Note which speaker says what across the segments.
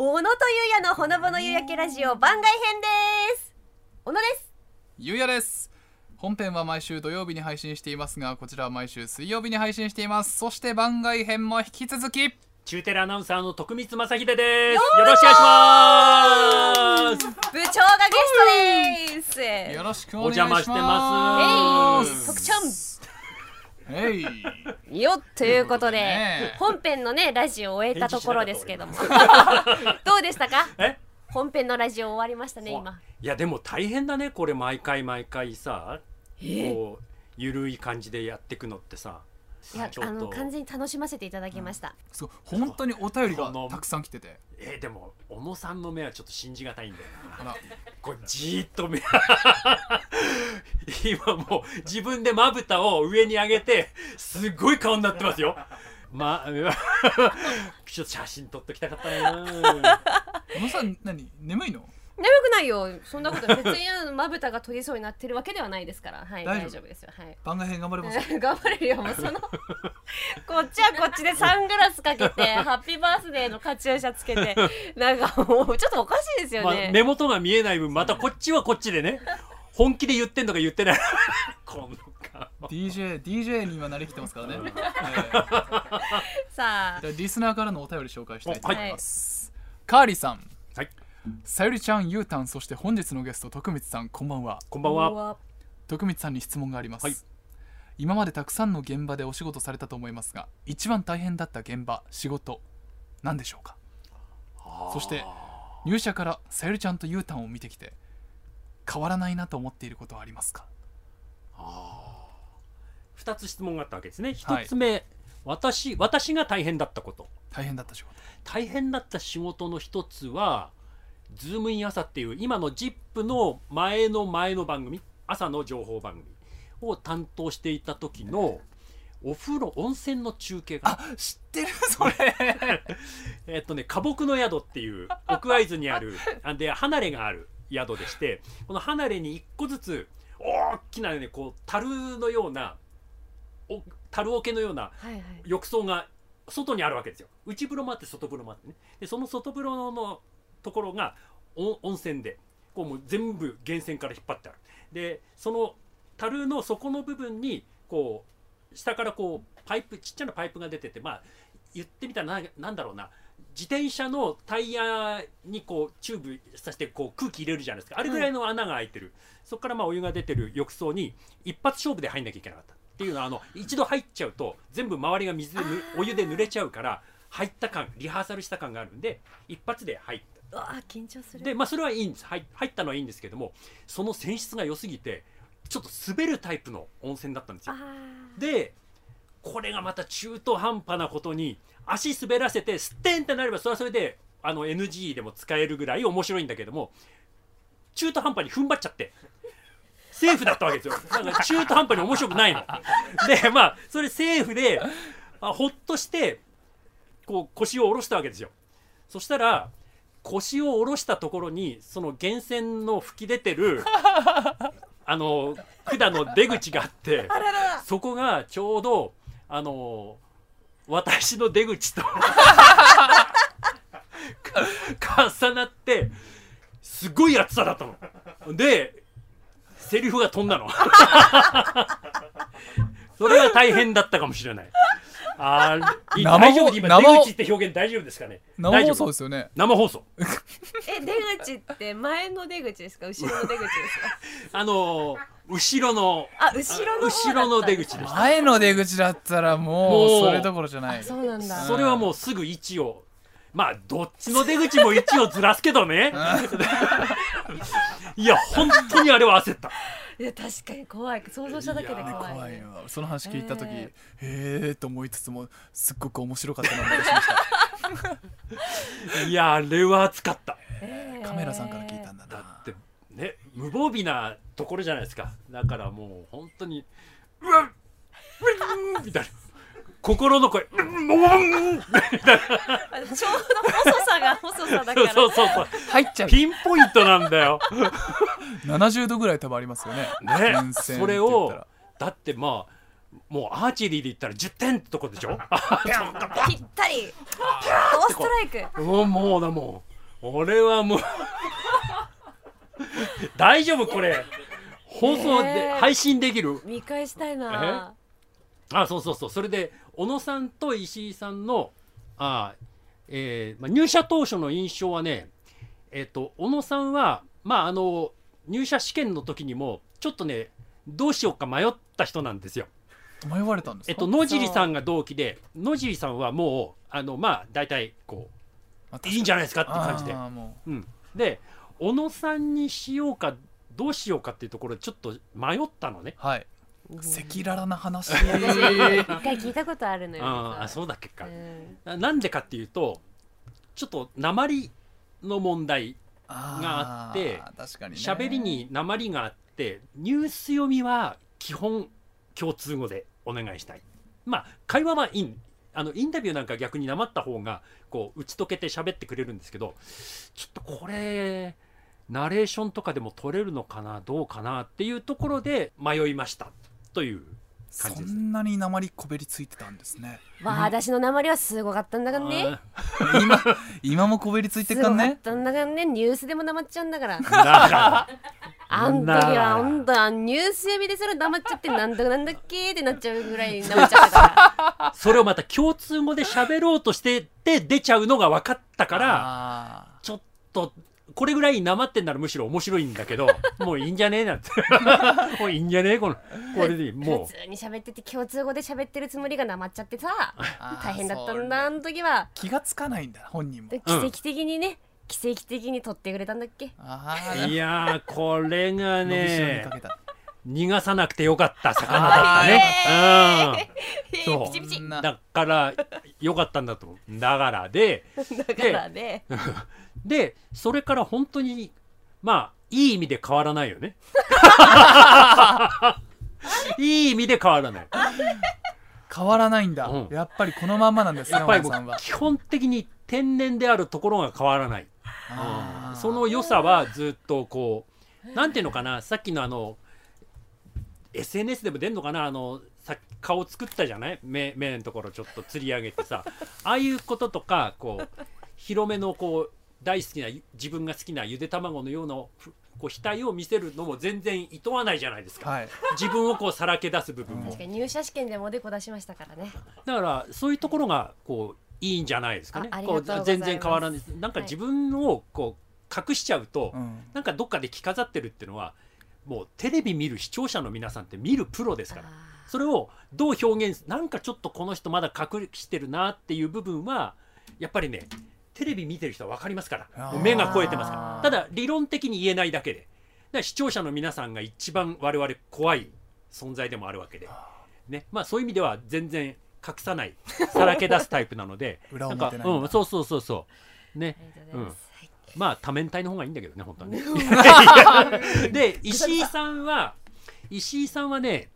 Speaker 1: 小野とゆうやのほのぼの夕焼けラジオ番外編です。小野です。
Speaker 2: ゆうやです。本編は毎週土曜日に配信していますがこちらは毎週水曜日に配信しています。そして番外編も引き続き
Speaker 3: 中テレアナウンサーの徳光正秀です。よろしくお願いします。
Speaker 1: 部長がゲストです。
Speaker 2: よろしくお
Speaker 3: お
Speaker 2: 願いします。
Speaker 3: 邪魔してます。
Speaker 1: えい。徳ちゃんよっということで、本編のねラジオを終えたところですけども。どうでしたか？
Speaker 3: え？
Speaker 1: 本編のラジオ終わりましたね今。
Speaker 3: いやでも大変だねこれ毎回毎回さ。こうゆるい感じでやっていくのってさ
Speaker 1: いやあの完全に楽しませていただきました、
Speaker 2: そう本当にお便りがたくさん来てて。
Speaker 3: えーでも小野さんの目はちょっと信じがたいんだよな。これじーっと目。今もう自分でまぶたを上に上げてすっごい顔になってますよ。ま ちょっと写真撮っときたかったな。
Speaker 2: 小野さん何？眠いの？
Speaker 1: 眠くないよ。そんなこと別にまぶたが取りそうになってるわけではないですから。はい
Speaker 2: 大丈夫。
Speaker 1: 大丈夫ですよ。はい。
Speaker 2: 番外編頑張れます。よ
Speaker 1: 頑張れるよ。もうその こっちはこっちでサングラスかけてハッピーバースデーのカチューシャつけて なんかもうちょっとおかしいですよ
Speaker 3: まあ
Speaker 1: ね、
Speaker 3: 目元が見えない分またこっちはこっちでね本気で言ってんのか言ってない。この顔。
Speaker 2: DJ, DJ に今なりきってますからね、え
Speaker 1: さあ
Speaker 2: ーではリスナーからのお便り紹介したいと思います、カーリーさん。
Speaker 3: はい
Speaker 2: さゆりちゃんゆうたんそして本日のゲスト徳光さんこんばんは。
Speaker 3: こんばんは。
Speaker 2: 徳光さんに質問があります、
Speaker 3: はい。
Speaker 2: 今までたくさんの現場でお仕事されたと思いますが一番大変だった現場仕事何でしょうか？そして入社からさゆりちゃんとゆうたんを見てきて変わらないなと思っていることはありますか
Speaker 3: ？2つ質問があったわけですね。
Speaker 2: はい。
Speaker 3: 1つ目、私私が大変だったこと。
Speaker 2: 大変だった仕事。
Speaker 3: 大変だった仕事の一つは「ズームイン朝」っていう今の ZIP の前の前の番組朝の情報番組を担当していた時のお風呂温泉の中継が
Speaker 2: あ知ってるそれ。
Speaker 3: えっとね花木の宿っていう奥会津にあるあで離れがある宿でしてこの離れに一個ずつ大きなねこう樽のようなお樽桶のような
Speaker 1: はいはい。
Speaker 3: 浴槽が外にあるわけですよ。内風呂もあって外風呂もあってね。でその外風呂のところが温泉でこうもう全部源泉から引っ張ってある。でその樽の底の部分にこう下からこうパイプちっちゃなパイプが出ててまあ言ってみたらなんだろうな。自転車のタイヤにこうチューブさせてこう空気入れるじゃないですか。あれぐらいの穴が開いてる、そこからまあお湯が出てる浴槽に一発勝負で入んなきゃいけなかった。っていうのはあの一度入っちゃうと全部周りが水でお湯で濡れちゃうから入った感リハーサルした感があるんで一発で入った。
Speaker 1: わあ緊張する。
Speaker 3: でまあそれはいいんです。入入ったのはいいんですけどもその泉質が良すぎてちょっと滑るタイプの温泉だったんですよ。でこれがまた中途半端なことに足滑らせてスッテンってなればそれはそれであの NG でも使えるぐらい面白いんだけども中途半端に踏ん張っちゃってセーフだったわけですよ。だから中途半端に面白くないの。でまあそれセーフであほっとしてこう腰を下ろしたわけですよ。そしたら腰を下ろしたところにその源泉の吹き出てる あの管の出口があってそこがちょうどあの私の出口と か重なってすごい熱さだったの。でセリフが飛んだの。それが大変だったかもしれないあ
Speaker 2: 生
Speaker 3: 大丈夫今
Speaker 2: 生
Speaker 3: 出口って表現大丈夫ですかね？
Speaker 2: 生放
Speaker 3: 大丈夫
Speaker 2: 送ですよね。
Speaker 3: 生放送。
Speaker 1: え出口って前の出口ですか？後ろの出口ですか？
Speaker 3: あのー後ろの
Speaker 1: あ後ろの
Speaker 3: 後ろの出口でした。
Speaker 2: 前の出口だったらも
Speaker 3: もう。
Speaker 2: うそれどころじゃない。
Speaker 1: そうなんだ。
Speaker 3: それはもうすぐ位置を。まあどっちの出口も位置をずらすけどね。いや本当にあれは焦った
Speaker 1: いや確かに怖い。想像しただけで怖い,、
Speaker 2: ね怖いその話聞いた時
Speaker 1: え
Speaker 2: へえと思いつつもすっごく面白かったな思いました。
Speaker 3: いやあれは熱かった。
Speaker 1: えー。
Speaker 2: カメラさんから聞いたんだ
Speaker 3: だ
Speaker 2: な
Speaker 3: ってね無防備なところじゃないですか。だからもう本当にうわっうわっみたいな心の声。うんもううんみたいな
Speaker 1: ちょうど細さが細さだから。
Speaker 3: そうそうそう
Speaker 2: 入っちゃう。
Speaker 3: ピンポイントなんだよ。
Speaker 2: 70度ぐらい多分ありますよね。
Speaker 3: ね。それをだってまあもうアーチェリーで言ったら10点ってとこでしょ？
Speaker 1: ぴったり。ドストライク。
Speaker 3: もうもうだもう。俺はもう。大丈夫これ。放送で配信できる？
Speaker 1: 見返したいな。
Speaker 3: あそうそうそう。それで小野さんと石井さんのあ、えーまあ、入社当初の印象はねえっ、と小野さんはまああの入社試験の時にもちょっとねどうしようか迷った人なんですよ。
Speaker 2: 迷われたんですか？
Speaker 3: えっと野尻さんが同期で野尻さんはもうあのまあ大体こ
Speaker 2: あ
Speaker 3: ういいんじゃないですかって感じで。う。ん、で小野さんにしようかどうしようかっていうところでちょっと迷ったのね。
Speaker 2: うはい。
Speaker 1: うん
Speaker 2: 赤裸々な話。
Speaker 1: 私一回聞いたことあるのよ。
Speaker 3: ああそうだっけか。
Speaker 1: う。ん。
Speaker 3: ななんでかっていうとちょっと鉛の問題があって
Speaker 2: ー確かにね。
Speaker 3: 喋りに鉛があってニュース読みは基本共通語でお願いしたい。まあ会話はいいんあのインタビューなんか逆になまった方がこう打ち解けて喋ってくれるんですけどちょっとこれナレーションとかでも取れるのかなどうかなっていうところで迷いましたという感じです
Speaker 2: そんなに鉛こべりついてたんですね。
Speaker 1: わあ私の鉛はすごかったんだからね。
Speaker 2: 今今もこべりついて
Speaker 1: すごかっ
Speaker 2: っかんね
Speaker 1: たんだからね。ニュースでも黙っちゃうんだから。
Speaker 3: だから
Speaker 1: あん時はほんとあニュース読みでそれ黙っちゃってなんだかなんだっけってなっちゃうぐらい黙っちゃったから。
Speaker 3: それをまた共通語で喋ろうとしてて出ちゃうのが分かったから
Speaker 2: あ
Speaker 3: ちょっとこれぐらいなまってんならむしろ面白いんだけど もういいんじゃねえなんて。もういいんじゃねえこのこれでも
Speaker 1: 普通に喋ってて共通語で喋ってるつもりがなまっちゃってさ
Speaker 2: ー
Speaker 1: 大変だったんだあの時は。
Speaker 2: 気がつかないんだ本人も。
Speaker 1: で奇跡的にね、奇跡的に取ってくれたんだっけ？
Speaker 3: いやーこれが
Speaker 2: あ伸びしろに
Speaker 3: ね
Speaker 2: かけた
Speaker 3: 逃がさなくてよかった 魚だったね、そう。だからよかったんだと。思うだからで。
Speaker 1: だからね
Speaker 3: でそれから本当にまあいい意味で変わらないよね。いい意味で変わらない。
Speaker 2: 変わらないんだ、
Speaker 3: うん。
Speaker 2: やっぱりこのまんまなんですね
Speaker 3: やっぱ基本的に天然であるところが変わらない、その良さはずっとこうなんていうのかな。さっきのあの SNS でも出んのかな？あのさ顔作ったじゃない？目目のところちょっと釣り上げてさ。ああいうこととかこう広めのこう大好きな自分が好きなゆで卵のようなふこう額を見せるのも全然いとわないじゃないですか、
Speaker 2: はい。
Speaker 3: 自分をこうさらけ出す部分も。
Speaker 1: 確かに入社試験でもおでこ出しましたからね。
Speaker 3: だからそういうところがこういいんじゃないですかね。こ
Speaker 1: う
Speaker 3: 全然変わらない。なんか自分をこう隠しちゃうと、
Speaker 2: うん。
Speaker 3: なんかどっかで着飾ってるっていうのはもうテレビ見る視聴者の皆さんって見るプロですから。
Speaker 1: あ
Speaker 3: それをどう表現すなんかちょっとこの人まだ隠してるなっていう部分はやっぱりねテレビ見てる人は分かりますから。目が超えてますから。ただ理論的に言えないだけで。だから視聴者の皆さんが一番我々怖い存在でもあるわけで、ね。まあ、そういう意味では全然隠さないさらけ出すタイプなので。
Speaker 2: 裏
Speaker 3: なんか
Speaker 2: 表ないんだ。
Speaker 3: うん、そうそうそうそう。ね。
Speaker 1: ーありがとうございま
Speaker 3: あ多面体の方がいいんだけどね本当はね。で石井さんは石井さんはね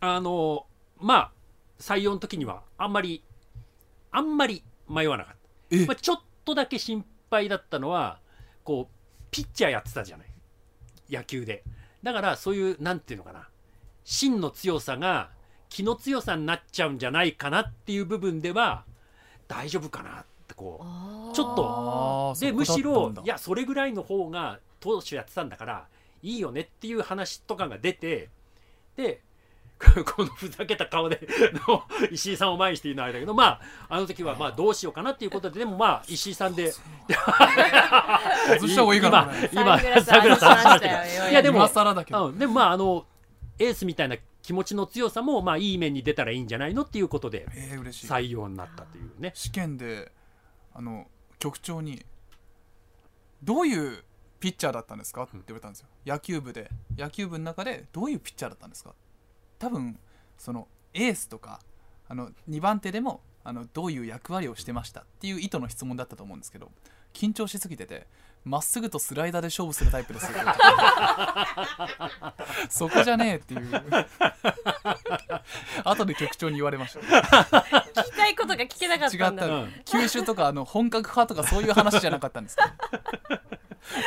Speaker 3: あのまあ採用の時にはあんまりあんまり迷わなかっ
Speaker 2: え。
Speaker 3: た、まあ、ちょっとだけ心配だったのはこうピッチャーやってたじゃない。野球で。だからそういうなんていうのかな。芯の強さが気の強さになっちゃうんじゃないかなっていう部分では大丈夫かなってこうちょっとでむしろいやそれぐらいの方が当初やってたんだからいいよねっていう話とかが出てで このふざけた顔での 石井さんを前にしているのはあれだけどまああの時はまあどうしようかなっていうことででもまあ石井さんで
Speaker 2: 外した方がいいかなこれ。
Speaker 3: 今今
Speaker 1: サングラス
Speaker 3: サングラス外しましたけど
Speaker 1: 外しましたよ
Speaker 3: いやでも
Speaker 2: 今更だけど。
Speaker 3: うん、でもまああのエースみたいな気持ちの強さもまあいい面に出たらいいんじゃないのっていうことで
Speaker 2: えー、嬉しい。
Speaker 3: 採用になったというね。
Speaker 2: 試験であの局長に「どういうピッチャーだったんですか?」って言われたんですよ野球部で野球部の中でどういうピッチャーだったんですか多分そのエースとかあの2番手でもあのどういう役割をしてましたっていう意図の質問だったと思うんですけど緊張しすぎててまっすぐとスライダーで勝負するタイプですよ。そこじゃねえっていう。後で局長に言われました。
Speaker 1: 聞きたいことが聞けなかったんだ。
Speaker 2: 違った。
Speaker 3: うん
Speaker 2: 球種とかあの本格派とかそういう話じゃなかったんですか？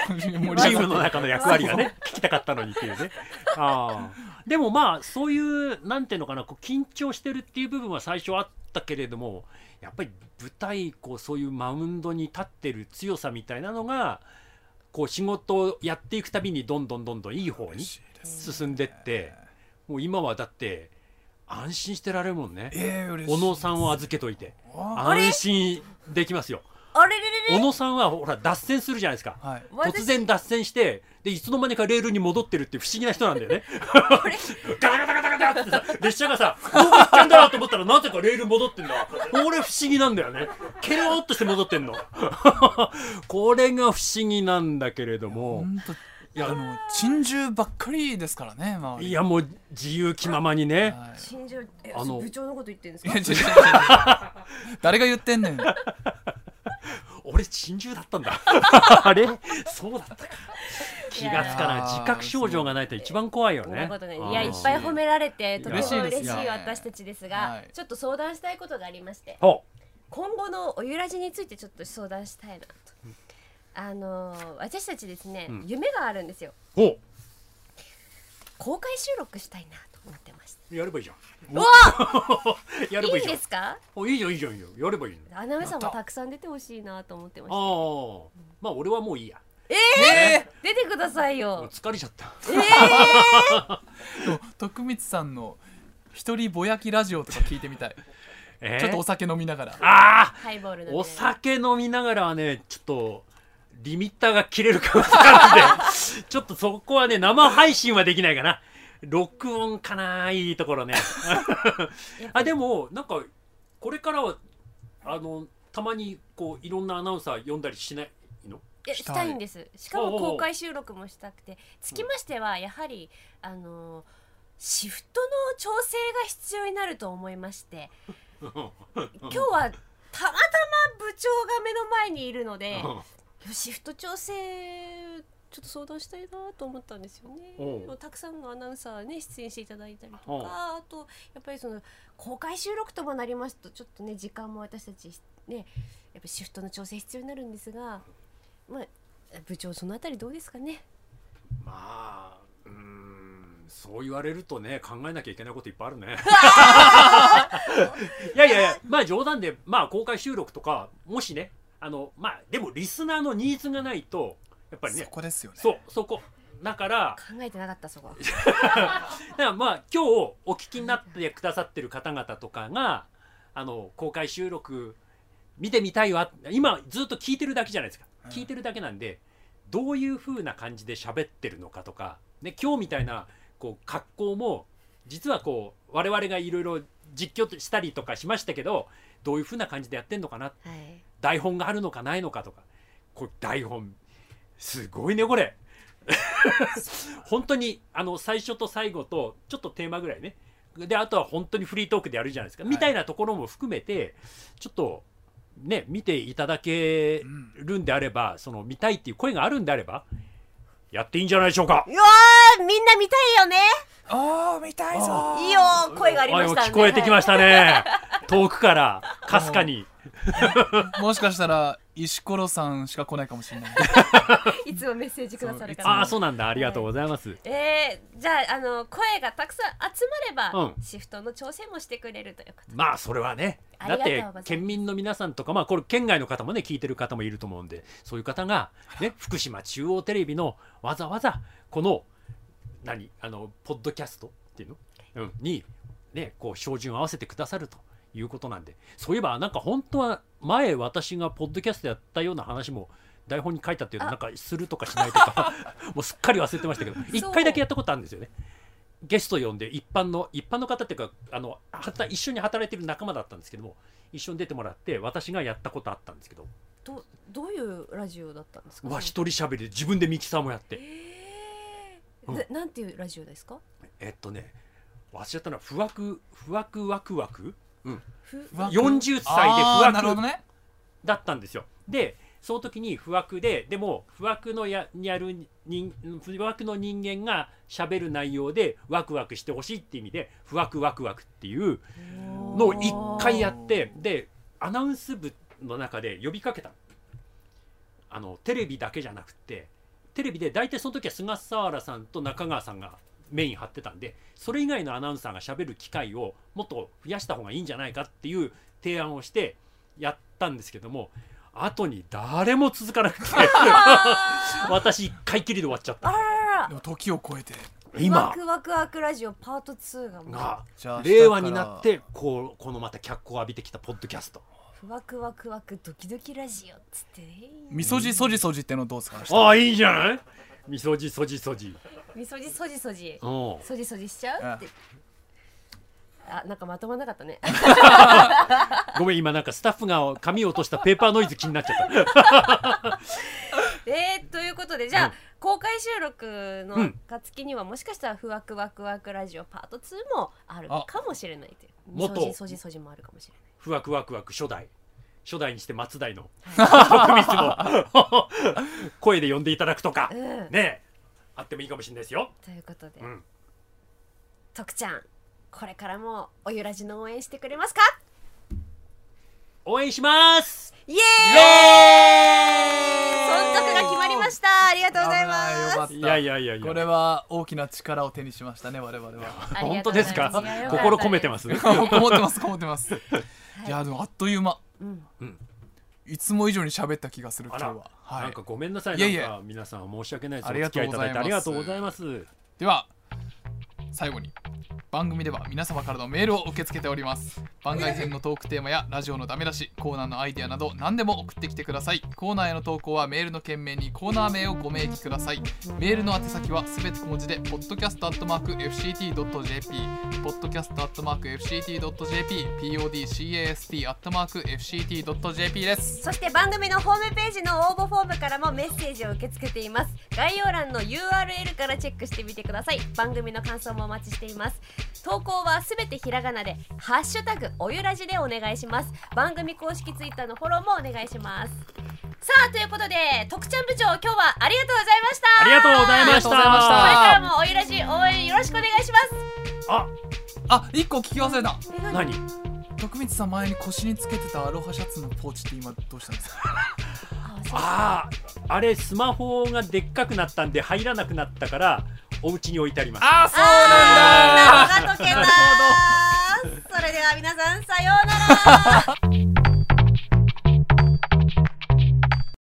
Speaker 2: 盛り上がって
Speaker 3: チームの中の役割がね聞きたかったのにっていうね。あー。でもまあそういうなんていうのかなこう緊張してるっていう部分は最初あっったけれどもやっぱり舞台こうそういうマウンドに立ってる強さみたいなのがこう仕事をやっていくたびにどんどんどんどんいい方に進んでってもう今はだって安心してられるもんね。小野さんを預けといて。
Speaker 2: あ
Speaker 3: 安心できますよ。小野さんはほら脱線するじゃないですか。
Speaker 2: はい。
Speaker 3: 突然脱線してでいつの間にかレールに戻ってるって不思議な人なんだよね。ガタガタガタガタってさ列車がさどこ行ったんだと思ったらなぜかレール戻ってんだ。俺不思議なんだよね。ケロっとして戻ってんの。これが不思議なんだけれども。いや
Speaker 2: あの珍獣ばっかりですからね周り。
Speaker 3: いやもう自由気ままにね。
Speaker 2: はい。
Speaker 1: 新庄え
Speaker 3: あの
Speaker 1: 部長のこと言ってるんです
Speaker 2: い
Speaker 1: か
Speaker 2: 誰が言ってんねん。
Speaker 3: 俺珍獣だったんだ。あれ？そうだったか気がつかない。自覚症状がないと一番怖いよね。
Speaker 1: そんなことね。
Speaker 3: うん。
Speaker 1: いやいっぱい褒められてとても
Speaker 2: 嬉しい
Speaker 1: 私たちですが、
Speaker 2: はい。
Speaker 1: ちょっと相談したいことがありまして。
Speaker 3: ほ
Speaker 1: 今後のおゆらじについてちょっと相談したいなと、あのー私たちですね、
Speaker 3: うん。
Speaker 1: 夢があるんですよ。公開収録したいなと思ってまし
Speaker 3: やればいいじゃん。やればいいじゃん。
Speaker 1: いいんですか？
Speaker 3: おいいじゃんいいじゃんいいじゃんやればいいの。
Speaker 1: アナウンサーもた。くさん出てほしいなと思ってまして。
Speaker 3: ああまあ俺はもういいや。
Speaker 2: え
Speaker 1: 出てくださいよ。
Speaker 3: 疲れちゃった。
Speaker 2: ー、でも徳光さんの一人ぼやきラジオとか聞いてみたい。
Speaker 3: えー？
Speaker 2: ちょっとお酒飲みながら。
Speaker 3: あ
Speaker 1: ハイボール
Speaker 3: あお
Speaker 1: の
Speaker 3: 酒飲みながらはねちょっとリミッターが切れるかもしれないんで。ちょっとそこはね生配信はできないかな。録音かないいところね。あでもなんかこれからはあのたまにこういろんなアナウンサー呼んだりしない？
Speaker 2: したい。
Speaker 1: したいんです。しかも公開収録もしたくて。つきましてはやはりあのーシフトの調整が必要になると思いまして。今日はたまたま部長が目の前にいるのでシフト調整ちょっと相談したいなと思ったんですよね。たくさんのアナウンサーね出演していただいたりとかあとやっぱりその公開収録ともなりますとちょっとね時間も私たちねやっぱシフトの調整必要になるんですがまあ部長そのあたりどうですかね？
Speaker 3: まあうーんそう言われるとね考えなきゃいけないこといっぱいあるね。いやいやいやまあ冗談でまあ公開収録とかもしねあのまあでもリスナーのニーズがないとやっぱり
Speaker 2: そ
Speaker 3: ね
Speaker 2: こですよね。
Speaker 3: そうそこ。だから
Speaker 1: 考えてなかったそこ。
Speaker 3: だからまあ今日お聞きになってくださってる方々とかがあの公開収録見てみたいわ今ずっと聞いてるだけじゃないですか。
Speaker 2: うん
Speaker 3: 聞いてるだけなんでどういう風な感じで喋ってるのかとか、ね、今日みたいなこう格好も実はこう我々がいろいろ実況したりとかしましたけどどういう風な感じでやってんのかな
Speaker 1: はい。
Speaker 3: 台本があるのかないのかとかこれ台本すごいねこれ。本当にあの最初と最後とちょっとテーマぐらいね。であとは本当にフリートークでやるじゃないですか、
Speaker 2: はい。
Speaker 3: みたいなところも含めてちょっとね見ていただけるんであればその見たいっていう声があるんであればやっていいんじゃないでしょうか。
Speaker 1: うわーみんな見たいよね。
Speaker 2: ああ見たいぞ。
Speaker 1: いいよ声がありましたね。
Speaker 3: あ聞こえてきましたね。遠くからかすかに。
Speaker 2: もしかしたら石ころさんしか来ないかもしれない。
Speaker 1: いつもメッセージくださるから。
Speaker 3: ああそうなんだ。ありがとうございます、
Speaker 1: えー、じゃああの声がたくさん集まれば、
Speaker 3: うん。
Speaker 1: シフトの調整もしてくれるということで。
Speaker 3: まあそれはねだって県民の皆さんとかまあこれ県外の方もね聞いてる方もいると思うんでそういう方が、ね、福島中央テレビのわざわざこの何あのポッドキャストっていうの、うん、に、ね、こう照準を合わせてくださるということなんでそういえばなんか本当は前私がポッドキャストやったような話も台本に書いたっていうの
Speaker 1: あ。
Speaker 3: なんかするとかしないとか もうすっかり忘れてましたけど一回だけやったことあるんですよね。ゲスト呼んで一般の一般の方っていうかあのはた一緒に働いてる仲間だったんですけども一緒に出てもらって私がやったことあったんですけど。
Speaker 1: どどういうラジオだったんですか？
Speaker 3: うわ一人喋りで自分でミキサーもやって。
Speaker 1: えー。
Speaker 3: うん。
Speaker 1: ななんていうラジオですか？
Speaker 3: えっとね忘れちゃったな不惑不惑ワクワク、うん、
Speaker 1: ふ
Speaker 2: わ
Speaker 3: 40歳で不
Speaker 2: あーなるほ
Speaker 3: 惑
Speaker 2: どね。
Speaker 3: だったんですよ。でその時に不惑ででも不惑のややる人不惑の人間が喋る内容でワクワクしてほしいっていう意味で不惑ワクワクっていうのを一回やってでアナウンス部の中で呼びかけたあのテレビだけじゃなくてテレビで大体その時は菅佐原さんと中川さんがメイン張ってたんでそれ以外のアナウンサーがしゃべる機会をもっと増やした方がいいんじゃないかっていう提案をしてやったんですけども後に誰も続かなくて。私一回きりで終わっちゃった。
Speaker 1: あらら
Speaker 2: も時を超えて。
Speaker 1: ワ
Speaker 3: 今
Speaker 1: クワクワクラジオパート2が。もう
Speaker 3: が
Speaker 4: じゃあ
Speaker 3: 令和になってこうこのまた脚光を浴びてきたポッドキャスト。
Speaker 1: ふわくわくわくドキドキラジオっつって。ね
Speaker 2: みそじそじそじってのどうですか
Speaker 3: ああいいじゃない？みそじそじそじ。
Speaker 1: みそじそじそじ。
Speaker 3: うん。
Speaker 1: そじそじしちゃう？ってあなんかまとまんなかったね。
Speaker 3: ごめん今なんかスタッフが紙を落としたペーパーノイズ気になっちゃった。
Speaker 1: えー、ということでじゃあ、
Speaker 3: うん。
Speaker 1: 公開収録の
Speaker 3: うん。
Speaker 1: 暁にはもしかしたらふわくわくわくラジオパート2もあるかもしれないという。そじそじもあるかもしれない。
Speaker 3: ふわくわくわく初代。初代にして松代の 声で呼んでいただくとか。
Speaker 1: うん。
Speaker 3: ねえ。あってもいいかもしれないですよ、
Speaker 1: ということで、
Speaker 3: うん、
Speaker 1: 徳ちゃんこれからもおゆらじの応援してくれますか？
Speaker 3: 応援します！
Speaker 1: イエーイ！存続が決まりました。ありがとうございます。
Speaker 2: いよかった。
Speaker 3: いやいやいやいや。
Speaker 2: これは大きな力を手にしましたね我々は。
Speaker 3: 本当ですか？心込め てます？
Speaker 2: こもってますこもってます。い。やでもあっという間。
Speaker 1: うん。
Speaker 2: いつも以上に喋った気がする今日は。はい。
Speaker 3: なんかごめんなさい。
Speaker 2: いやいや。
Speaker 3: なんか皆さん申し訳ないです。
Speaker 2: ありがとうございます。
Speaker 3: お付き合いただいてありがとうございます。
Speaker 2: では最後に番組では皆様からのメールを受け付けております。番外編のトークテーマやラジオのダメ出しコーナーのアイデアなど何でも送ってきてください。コーナーへの投稿はメールの件名にコーナー名をご明記ください。メールの宛先はすべて小文字で podcast.fct.jp podcast.fct.jp podcast.fct.jp です。
Speaker 1: そして番組のホームページの応募フォームからもメッセージを受け付けています。概要欄の URL からチェックしてみてください。番組の感想もお待ちしています。投稿はすべてひらがなでハッシュタグおゆらじでお願いします。番組公式ツイッターのフォローもお願いします。さあということで徳ちゃん部長今日はありがとうございました。
Speaker 3: ありがとうございまし
Speaker 2: た。
Speaker 3: た。
Speaker 1: これからもおゆらじ応援よろしくお願いします。
Speaker 3: あ
Speaker 2: あ一個聞き忘れた。
Speaker 1: え
Speaker 3: 何？
Speaker 2: 徳光さん前に腰につけてたアロハシャツのポーチって今どうしたんですか？
Speaker 1: あ
Speaker 3: あーあれスマホがでっかくなったんで入らなくなったからお家に置いてあります。
Speaker 2: あそうなんだ。
Speaker 1: 謎が解けたそれでは皆さんさようなら